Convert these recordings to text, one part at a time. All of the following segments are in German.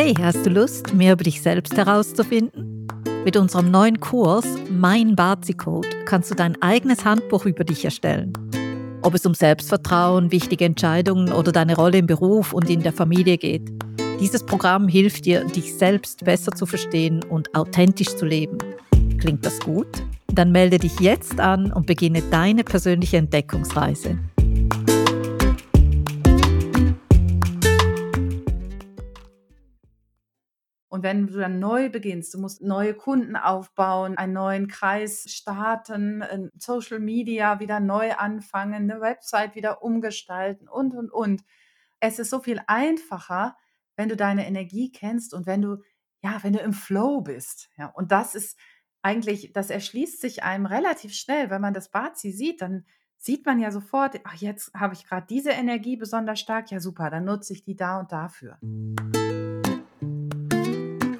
Hey, hast du Lust, mehr über dich selbst herauszufinden? Mit unserem neuen Kurs Mein Bazi Code kannst du dein eigenes Handbuch über dich erstellen. Ob es um Selbstvertrauen, wichtige Entscheidungen oder deine Rolle im Beruf und in der Familie geht. Dieses Programm hilft dir, dich selbst besser zu verstehen und authentisch zu leben. Klingt das gut? Dann melde dich jetzt an und beginne deine persönliche Entdeckungsreise. Und wenn du dann neu beginnst, du musst neue Kunden aufbauen, einen neuen Kreis starten, Social Media wieder neu anfangen, eine Website wieder umgestalten und, und, und. Es ist so viel einfacher, wenn du deine Energie kennst und wenn du, ja, wenn du im Flow bist. Ja, und das ist eigentlich, das erschließt sich einem relativ schnell. Wenn man das Bazi sieht, dann sieht man ja sofort, ach, jetzt habe ich gerade diese Energie besonders stark. Ja, super, dann nutze ich die da und dafür.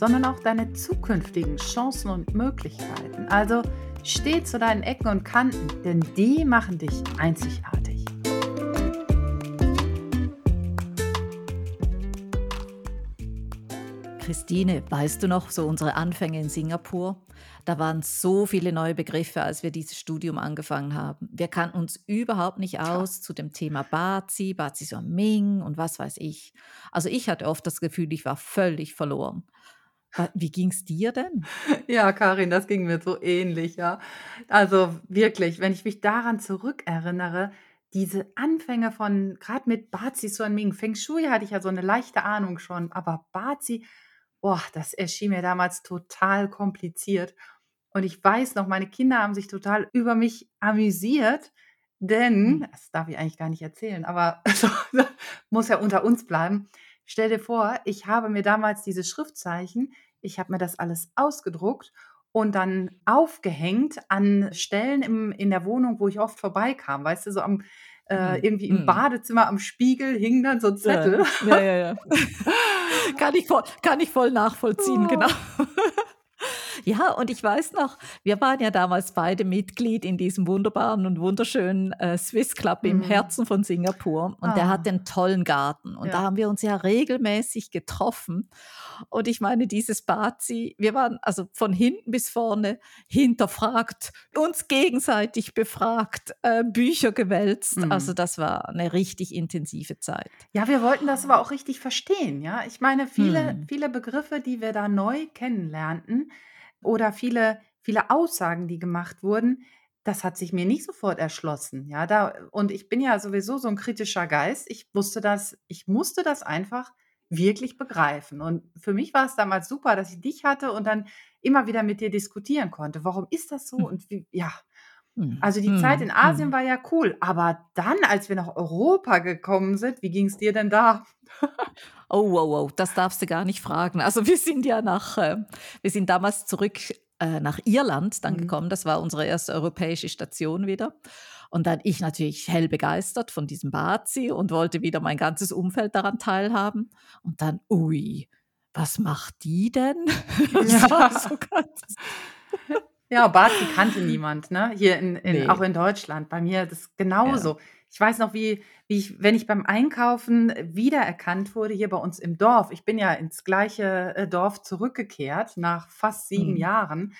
sondern auch deine zukünftigen Chancen und Möglichkeiten. Also steh zu deinen Ecken und Kanten, denn die machen dich einzigartig. Christine, weißt du noch, so unsere Anfänge in Singapur? Da waren so viele neue Begriffe, als wir dieses Studium angefangen haben. Wir kannten uns überhaupt nicht aus zu dem Thema Bazi, Bazi Ming und was weiß ich. Also ich hatte oft das Gefühl, ich war völlig verloren. Wie ging es dir denn? Ja, Karin, das ging mir so ähnlich, ja. Also wirklich, wenn ich mich daran zurückerinnere, diese Anfänge von gerade mit Bazi Suanming, Feng Shui hatte ich ja so eine leichte Ahnung schon, aber Bazi, boah, das erschien mir damals total kompliziert. Und ich weiß noch, meine Kinder haben sich total über mich amüsiert, denn, hm. das darf ich eigentlich gar nicht erzählen, aber muss ja unter uns bleiben. Stell dir vor, ich habe mir damals diese Schriftzeichen, ich habe mir das alles ausgedruckt und dann aufgehängt an Stellen im, in der Wohnung, wo ich oft vorbeikam. Weißt du, so am äh, mhm. irgendwie im mhm. Badezimmer am Spiegel hing dann so ein Zettel. Ja, ja, ja. ja. kann, ich voll, kann ich voll nachvollziehen, oh. genau. Ja, und ich weiß noch, wir waren ja damals beide Mitglied in diesem wunderbaren und wunderschönen äh, Swiss Club im mhm. Herzen von Singapur. Und ah. der hat den tollen Garten. Und ja. da haben wir uns ja regelmäßig getroffen. Und ich meine, dieses Bazi, wir waren also von hinten bis vorne hinterfragt, uns gegenseitig befragt, äh, Bücher gewälzt. Mhm. Also das war eine richtig intensive Zeit. Ja, wir wollten das aber auch richtig verstehen. Ja, ich meine, viele, mhm. viele Begriffe, die wir da neu kennenlernten, oder viele, viele Aussagen, die gemacht wurden, das hat sich mir nicht sofort erschlossen. Ja, da, und ich bin ja sowieso so ein kritischer Geist. Ich wusste das, ich musste das einfach wirklich begreifen. Und für mich war es damals super, dass ich dich hatte und dann immer wieder mit dir diskutieren konnte. Warum ist das so? Hm. Und wie, ja. Hm. Also die Zeit hm. in Asien war ja cool, aber dann, als wir nach Europa gekommen sind, wie ging es dir denn da? Oh, wow, wow, das darfst du gar nicht fragen. Also wir sind ja nach, äh, wir sind damals zurück äh, nach Irland dann mhm. gekommen. Das war unsere erste europäische Station wieder. Und dann ich natürlich hell begeistert von diesem Bazi und wollte wieder mein ganzes Umfeld daran teilhaben. Und dann, ui, was macht die denn? Ja, so ja Bazi kannte niemand, ne? Hier in, in nee. auch in Deutschland. Bei mir das genauso. Ja. Ich weiß noch, wie, wie ich, wenn ich beim Einkaufen wiedererkannt wurde hier bei uns im Dorf. Ich bin ja ins gleiche äh, Dorf zurückgekehrt nach fast sieben mhm. Jahren.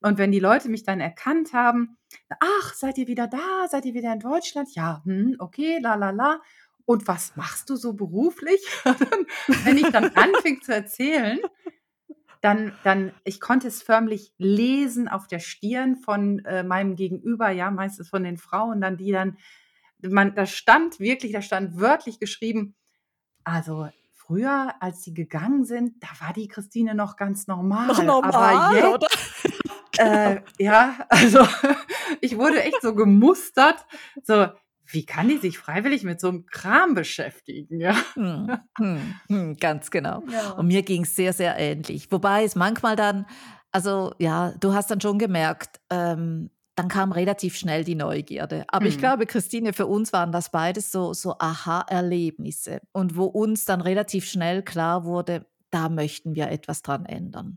Und wenn die Leute mich dann erkannt haben, ach, seid ihr wieder da? Seid ihr wieder in Deutschland? Ja, hm, okay, la la la. Und was machst du so beruflich? wenn ich dann anfing zu erzählen, dann, dann, ich konnte es förmlich lesen auf der Stirn von äh, meinem Gegenüber, ja, meistens von den Frauen, dann die dann man, da stand wirklich, da stand wörtlich geschrieben, also früher, als sie gegangen sind, da war die Christine noch ganz normal. Noch normal, aber jetzt, oder? Äh, ja, also ich wurde echt so gemustert, so wie kann die sich freiwillig mit so einem Kram beschäftigen, ja? Hm, hm, hm, ganz genau. Ja. Und mir ging es sehr, sehr ähnlich. Wobei es manchmal dann, also ja, du hast dann schon gemerkt, ähm, dann kam relativ schnell die Neugierde. Aber ich glaube, Christine, für uns waren das beides so, so Aha-Erlebnisse. Und wo uns dann relativ schnell klar wurde, da möchten wir etwas dran ändern.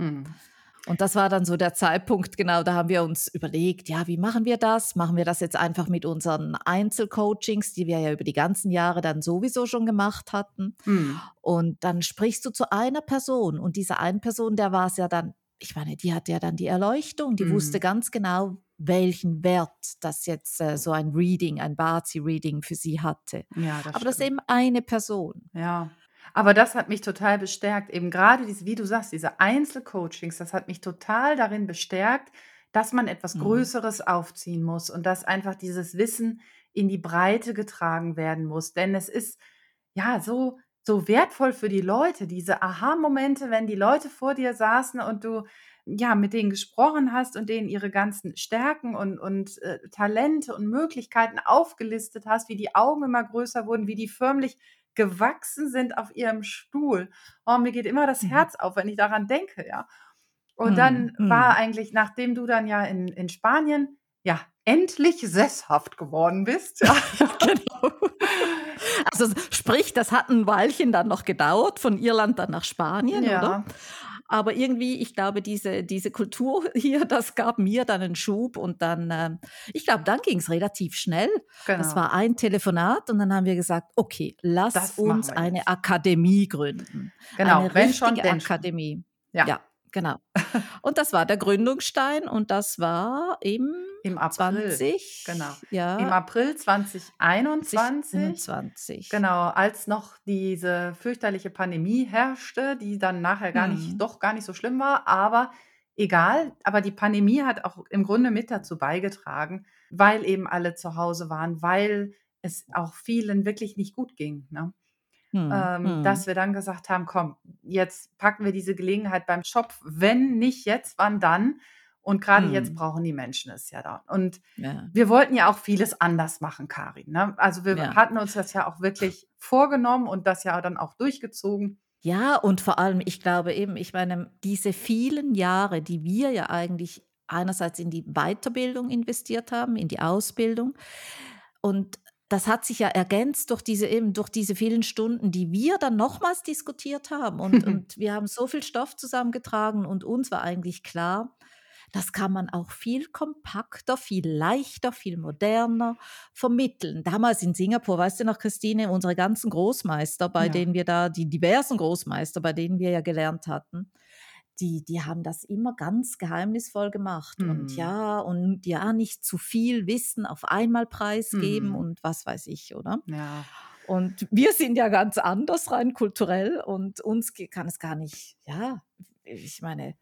Und das war dann so der Zeitpunkt, genau, da haben wir uns überlegt, ja, wie machen wir das? Machen wir das jetzt einfach mit unseren Einzelcoachings, die wir ja über die ganzen Jahre dann sowieso schon gemacht hatten. Mhm. Und dann sprichst du zu einer Person und diese eine Person, der war es ja dann, ich meine, die hatte ja dann die Erleuchtung, die mhm. wusste ganz genau, welchen Wert das jetzt äh, so ein Reading, ein Bazi-Reading für sie hatte. Ja, das Aber stimmt. das ist eben eine Person. Ja. Aber das hat mich total bestärkt. Eben gerade diese, wie du sagst, diese Einzelcoachings, das hat mich total darin bestärkt, dass man etwas mhm. Größeres aufziehen muss und dass einfach dieses Wissen in die Breite getragen werden muss. Denn es ist ja so, so wertvoll für die Leute, diese Aha-Momente, wenn die Leute vor dir saßen und du ja mit denen gesprochen hast und denen ihre ganzen Stärken und, und äh, Talente und Möglichkeiten aufgelistet hast, wie die Augen immer größer wurden, wie die förmlich gewachsen sind auf ihrem Stuhl. Oh, mir geht immer das mhm. Herz auf, wenn ich daran denke, ja. Und mhm. dann mhm. war eigentlich, nachdem du dann ja in, in Spanien, ja, endlich sesshaft geworden bist. Ja. genau. Also sprich, das hat ein Weilchen dann noch gedauert, von Irland dann nach Spanien, ja. oder? Aber irgendwie, ich glaube, diese, diese Kultur hier, das gab mir dann einen Schub und dann, äh, ich glaube, dann ging es relativ schnell. Genau. Das war ein Telefonat und dann haben wir gesagt, okay, lass das uns eine Akademie gründen. Genau, eine wenn schon, denn Akademie. Ja. ja. Genau. Und das war der Gründungsstein und das war im, Im April. 20, genau. Ja. Im April 2021. 20. Genau, als noch diese fürchterliche Pandemie herrschte, die dann nachher gar nicht, hm. doch gar nicht so schlimm war, aber egal. Aber die Pandemie hat auch im Grunde mit dazu beigetragen, weil eben alle zu Hause waren, weil es auch vielen wirklich nicht gut ging. Ne? Hm, ähm, hm. dass wir dann gesagt haben, komm, jetzt packen wir diese Gelegenheit beim Schopf. Wenn nicht jetzt, wann dann? Und gerade hm. jetzt brauchen die Menschen es ja da. Und ja. wir wollten ja auch vieles anders machen, Karin. Ne? Also wir ja. hatten uns das ja auch wirklich vorgenommen und das ja dann auch durchgezogen. Ja, und vor allem, ich glaube eben, ich meine, diese vielen Jahre, die wir ja eigentlich einerseits in die Weiterbildung investiert haben, in die Ausbildung und das hat sich ja ergänzt durch diese eben durch diese vielen Stunden, die wir dann nochmals diskutiert haben. Und, und wir haben so viel Stoff zusammengetragen und uns war eigentlich klar, das kann man auch viel kompakter, viel leichter, viel moderner vermitteln. Damals in Singapur, weißt du noch, Christine, unsere ganzen Großmeister, bei ja. denen wir da, die diversen Großmeister, bei denen wir ja gelernt hatten, die, die haben das immer ganz geheimnisvoll gemacht. Mhm. Und ja, und ja, nicht zu viel Wissen auf einmal preisgeben mhm. und was weiß ich, oder? Ja. Und wir sind ja ganz anders rein kulturell und uns kann es gar nicht, ja, ich meine,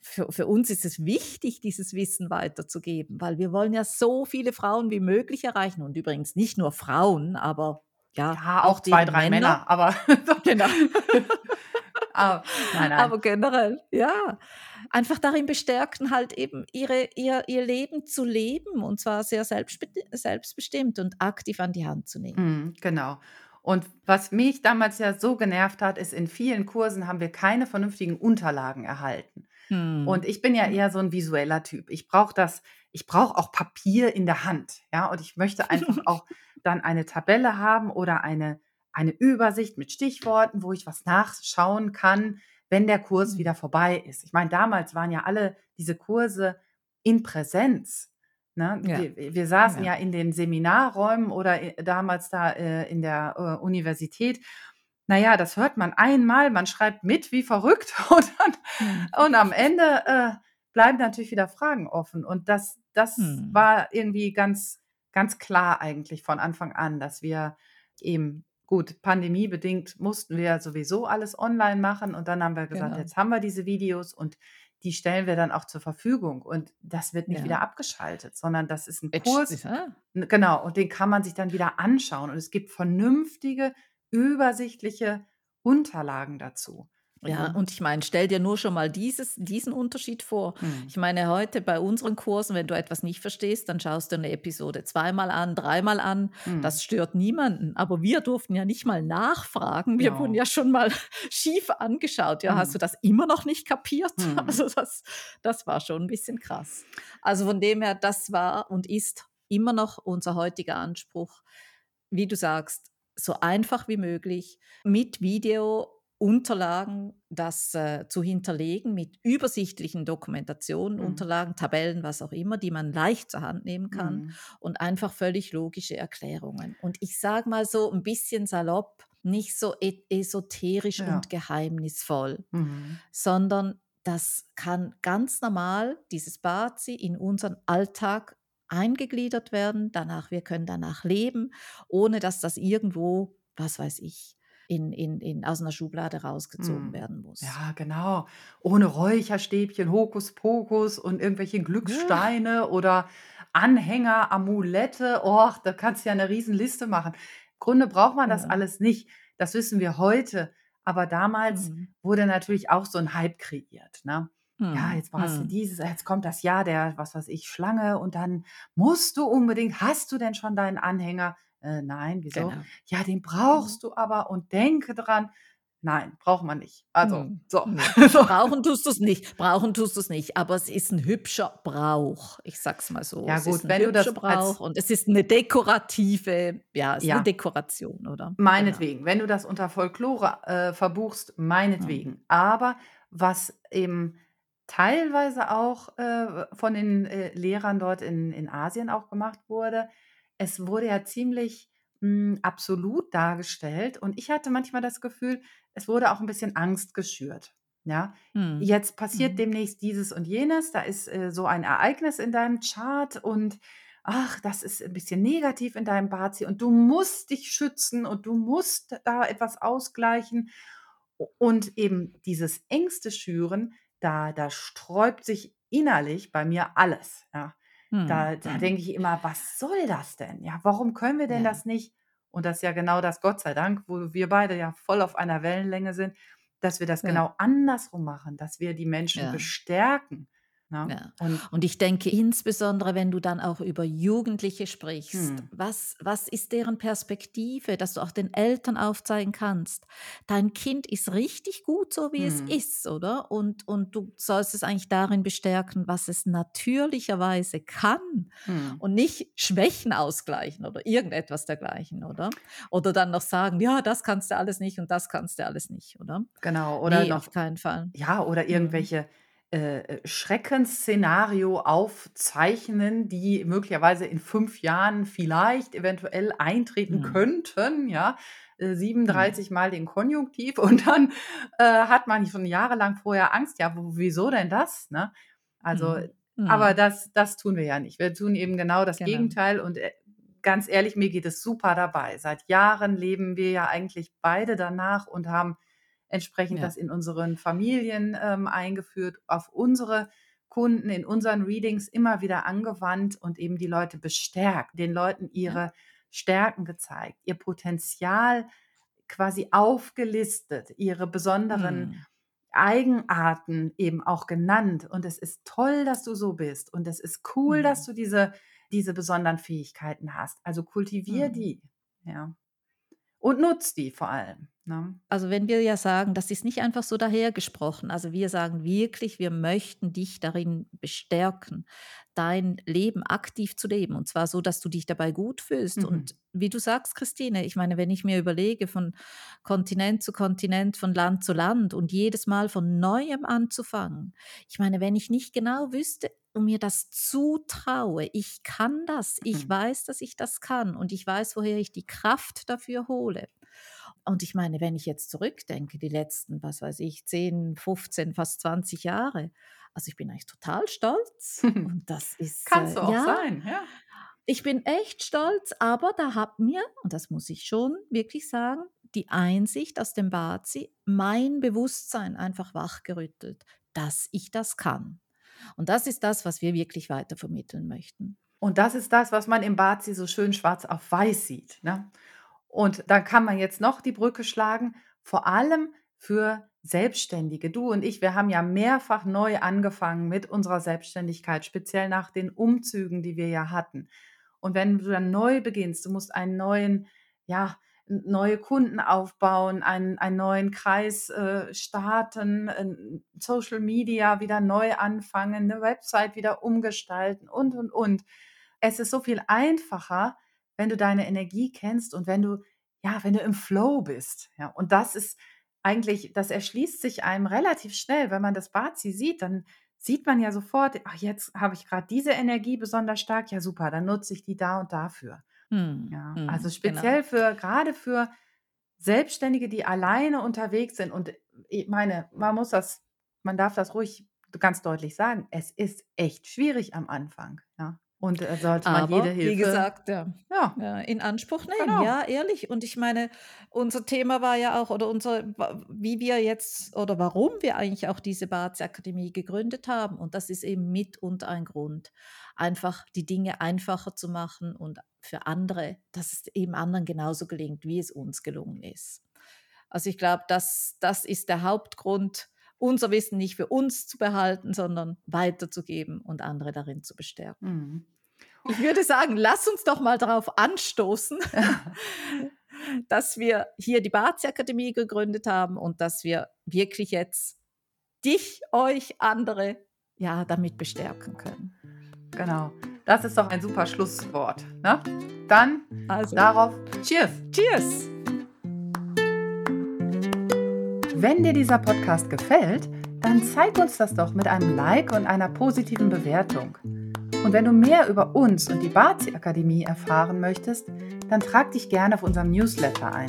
für, für uns ist es wichtig, dieses Wissen weiterzugeben, weil wir wollen ja so viele Frauen wie möglich erreichen und übrigens nicht nur Frauen, aber ja, ja auch, auch zwei, drei Männer, Männer aber genau. aber, nein, nein. aber generell, ja. Einfach darin bestärken, halt eben ihre, ihr, ihr Leben zu leben und zwar sehr selbstbestimmt und aktiv an die Hand zu nehmen. Mm, genau. Und was mich damals ja so genervt hat, ist, in vielen Kursen haben wir keine vernünftigen Unterlagen erhalten. Hm. Und ich bin ja eher so ein visueller Typ. Ich brauche das, ich brauche auch Papier in der Hand. Ja, und ich möchte einfach auch dann eine Tabelle haben oder eine eine Übersicht mit Stichworten, wo ich was nachschauen kann, wenn der Kurs mhm. wieder vorbei ist. Ich meine, damals waren ja alle diese Kurse in Präsenz. Ne? Ja. Wir, wir, saßen ja. ja. in den Seminarräumen oder äh, damals da äh, in der äh, Universität. Naja, das hört man einmal, man schreibt mit wie verrückt und, dann, mhm. und am Ende äh, bleiben natürlich wieder Fragen offen. Und das, das hm. war irgendwie ganz, ganz klar eigentlich von Anfang an, dass wir eben Gut, pandemiebedingt mussten wir ja sowieso alles online machen und dann haben wir gesagt, Genau. jetzt haben wir diese Videos und die stellen wir dann auch zur Verfügung und das wird nicht wieder abgeschaltet, sondern das ist ein Kurs, genau, und den kann man sich dann wieder anschauen und es gibt vernünftige, übersichtliche Unterlagen dazu. Ja, und ich meine, stell dir nur schon mal dieses, diesen Unterschied vor. Mhm. Ich meine, heute bei unseren Kursen, wenn du etwas nicht verstehst, dann schaust du eine Episode zweimal an, dreimal an. Mhm. Das stört niemanden. Aber wir durften ja nicht mal nachfragen. Wir ja. wurden ja schon mal schief angeschaut. Ja, mhm. hast du das immer noch nicht kapiert? Mhm. Also das, das war schon ein bisschen krass. Also von dem her, das war und ist immer noch unser heutiger Anspruch. Wie du sagst, so einfach wie möglich mit Video Unterlagen, das äh, zu hinterlegen mit übersichtlichen Dokumentationen, mhm. Unterlagen, Tabellen, was auch immer, die man leicht zur Hand nehmen kann mhm. und einfach völlig logische Erklärungen. Und ich sage mal so ein bisschen salopp, nicht so esoterisch ja. und geheimnisvoll, mhm. sondern das kann ganz normal, dieses Bazi, in unseren Alltag eingegliedert werden. Danach, wir können danach leben, ohne dass das irgendwo, was weiß ich, in, in, in, aus einer Schublade rausgezogen mm. werden muss. Ja, genau. Ohne Räucherstäbchen, Hokuspokus und irgendwelche Glückssteine ja. oder Anhänger, Amulette. Oh, da kannst du ja eine Riesenliste machen. Im Grunde braucht man das alles nicht. Das wissen wir heute. Aber damals mhm. wurde natürlich auch so ein Hype kreiert. Ne? Mhm. Ja, jetzt brauchst du hm. dieses, jetzt kommt das Jahr der, was weiß ich, Schlange und dann musst du unbedingt, hast du denn schon deinen Anhänger? Äh, nein, wieso? Genau. Ja, den brauchst du aber und denke dran. Nein, braucht man nicht. Also, hm. so. Brauchen tust du es nicht. Brauchen tust du es nicht. Aber es ist ein hübscher Brauch. Ich sag's mal so. Ja, es gut, wenn du das. Brauch und es ist eine dekorative, ja, es ist ja. eine Dekoration, oder? Genau. Meinetwegen. Genau. Wenn du das unter Folklore äh, verbuchst, meinetwegen. Mhm. Aber was eben teilweise auch äh, von den äh, Lehrern dort in, in Asien auch gemacht wurde, es wurde ja ziemlich mh, hm, absolut dargestellt und ich hatte manchmal das Gefühl, es wurde auch ein bisschen Angst geschürt. Ja, hm. jetzt passiert mhm. demnächst dieses und jenes, da ist äh, so ein Ereignis in deinem Chart und ach, das ist ein bisschen negativ in deinem Bazi und du musst dich schützen und du musst da etwas ausgleichen und eben dieses Ängste schüren, da, da sträubt sich innerlich bei mir alles. Ja. Hm, Da, da hm. denke ich immer, was soll das denn? Ja, warum können wir denn Ja. das nicht? Und das ist ja genau das, Gott sei Dank, wo wir beide ja voll auf einer Wellenlänge sind, dass wir das Ja. genau andersrum machen, dass wir die Menschen bestärken. Ne? Ja. Und, und, ich denke insbesondere, wenn du dann auch über Jugendliche sprichst, hm. was, was ist deren Perspektive, dass du auch den Eltern aufzeigen kannst, dein Kind ist richtig gut so, wie hm. es ist, oder? Und, und du sollst es eigentlich darin bestärken, was es natürlicherweise kann hm. und nicht Schwächen ausgleichen oder irgendetwas dergleichen, oder? Oder dann noch sagen, ja, das kannst du alles nicht und das kannst du alles nicht, oder? Genau, oder nee, noch, auf keinen Fall. Ja, oder mhm. irgendwelche äh, Schreckensszenario aufzeichnen, die möglicherweise in fünf Jahren vielleicht eventuell eintreten mhm. könnten, ja. 37 mhm. Mal den Konjunktiv und dann äh, hat man schon jahrelang vorher Angst. Ja, wieso denn das? Ne? Also, mhm. aber mhm. das, das tun wir ja nicht. Wir tun eben genau das genau. Gegenteil und äh, ganz ehrlich, mir geht es super dabei. Seit Jahren leben wir ja eigentlich beide danach und haben entsprechend ja. das in unseren Familien ähm, eingeführt, auf unsere Kunden in unseren Readings immer wieder angewandt und eben die Leute bestärkt, den Leuten ihre ja. Stärken gezeigt, ihr Potenzial quasi aufgelistet, ihre besonderen hm. Eigenarten eben auch genannt. Und es ist toll, dass du so bist. Und es ist cool, hm. dass du diese, diese besonderen Fähigkeiten hast. Also kultivier hm. die. Ja. Und nutzt die vor allem. Ne? Also wenn wir ja sagen, das ist nicht einfach so dahergesprochen, also wir sagen wirklich, wir möchten dich darin bestärken, dein Leben aktiv zu leben und zwar so, dass du dich dabei gut fühlst. Mhm. Und wie du sagst, Christine, ich meine, wenn ich mir überlege, von Kontinent zu Kontinent, von Land zu Land und jedes Mal von neuem anzufangen, ich meine, wenn ich nicht genau wüsste, und mir das zutraue, ich kann das, ich mhm. weiß, dass ich das kann und ich weiß, woher ich die Kraft dafür hole, und ich meine, wenn ich jetzt zurückdenke, die letzten, was weiß ich, 10, 15, fast 20 Jahre, also ich bin eigentlich total stolz. Und das ist. Kannst äh, du auch ja, sein, ja. Ich bin echt stolz, aber da hat mir, und das muss ich schon wirklich sagen, die Einsicht aus dem Bazi mein Bewusstsein einfach wachgerüttelt, dass ich das kann. Und das ist das, was wir wirklich weiter vermitteln möchten. Und das ist das, was man im Bazi so schön schwarz auf weiß sieht. Ne? Und dann kann man jetzt noch die Brücke schlagen, vor allem für Selbstständige. Du und ich, wir haben ja mehrfach neu angefangen mit unserer Selbstständigkeit, speziell nach den Umzügen, die wir ja hatten. Und wenn du dann neu beginnst, du musst einen neuen, ja, neue Kunden aufbauen, einen, einen neuen Kreis äh, starten, Social Media wieder neu anfangen, eine Website wieder umgestalten und, und, und. Es ist so viel einfacher, wenn du deine Energie kennst und wenn du, ja, wenn du im Flow bist. Ja, und das ist eigentlich, das erschließt sich einem relativ schnell, wenn man das Bazi sieht, dann sieht man ja sofort, ach, jetzt habe ich gerade diese Energie besonders stark, ja super, dann nutze ich die da und dafür. Hm, ja, hm, also genau. speziell genau. für, gerade für Selbstständige, die alleine unterwegs sind. Und ich meine, man muss das, man darf das ruhig ganz deutlich sagen, es ist echt schwierig am Anfang. Ja. Und äh, sollte man Aber, jede Hilfe. Wie gesagt, ja, ja. in Anspruch nehmen. Genau. Ja, ehrlich. Und ich meine, unser Thema war ja auch, oder unser, wie wir jetzt, oder warum wir eigentlich auch diese Bazi-Akademie gegründet haben. Und das ist eben mit und ein Grund. Einfach die Dinge einfacher zu machen und für andere, dass es eben anderen genauso gelingt, wie es uns gelungen ist. Also ich glaube, das, das ist der Hauptgrund, unser Wissen nicht für uns zu behalten, sondern weiterzugeben und andere darin zu bestärken. Mhm. Ich würde sagen, lass uns doch mal darauf anstoßen, dass wir hier die Bazi-Akademie gegründet haben und dass wir wirklich jetzt dich, euch, andere ja damit bestärken können. Genau. Das ist doch ein super Schlusswort. Ne? Dann also. darauf Cheers. Cheers. Wenn dir dieser Podcast gefällt, dann zeig uns das doch mit einem Like und einer positiven Bewertung. Und wenn du mehr über uns und die Bazi Akademie erfahren möchtest, dann trag dich gerne auf unserem Newsletter ein.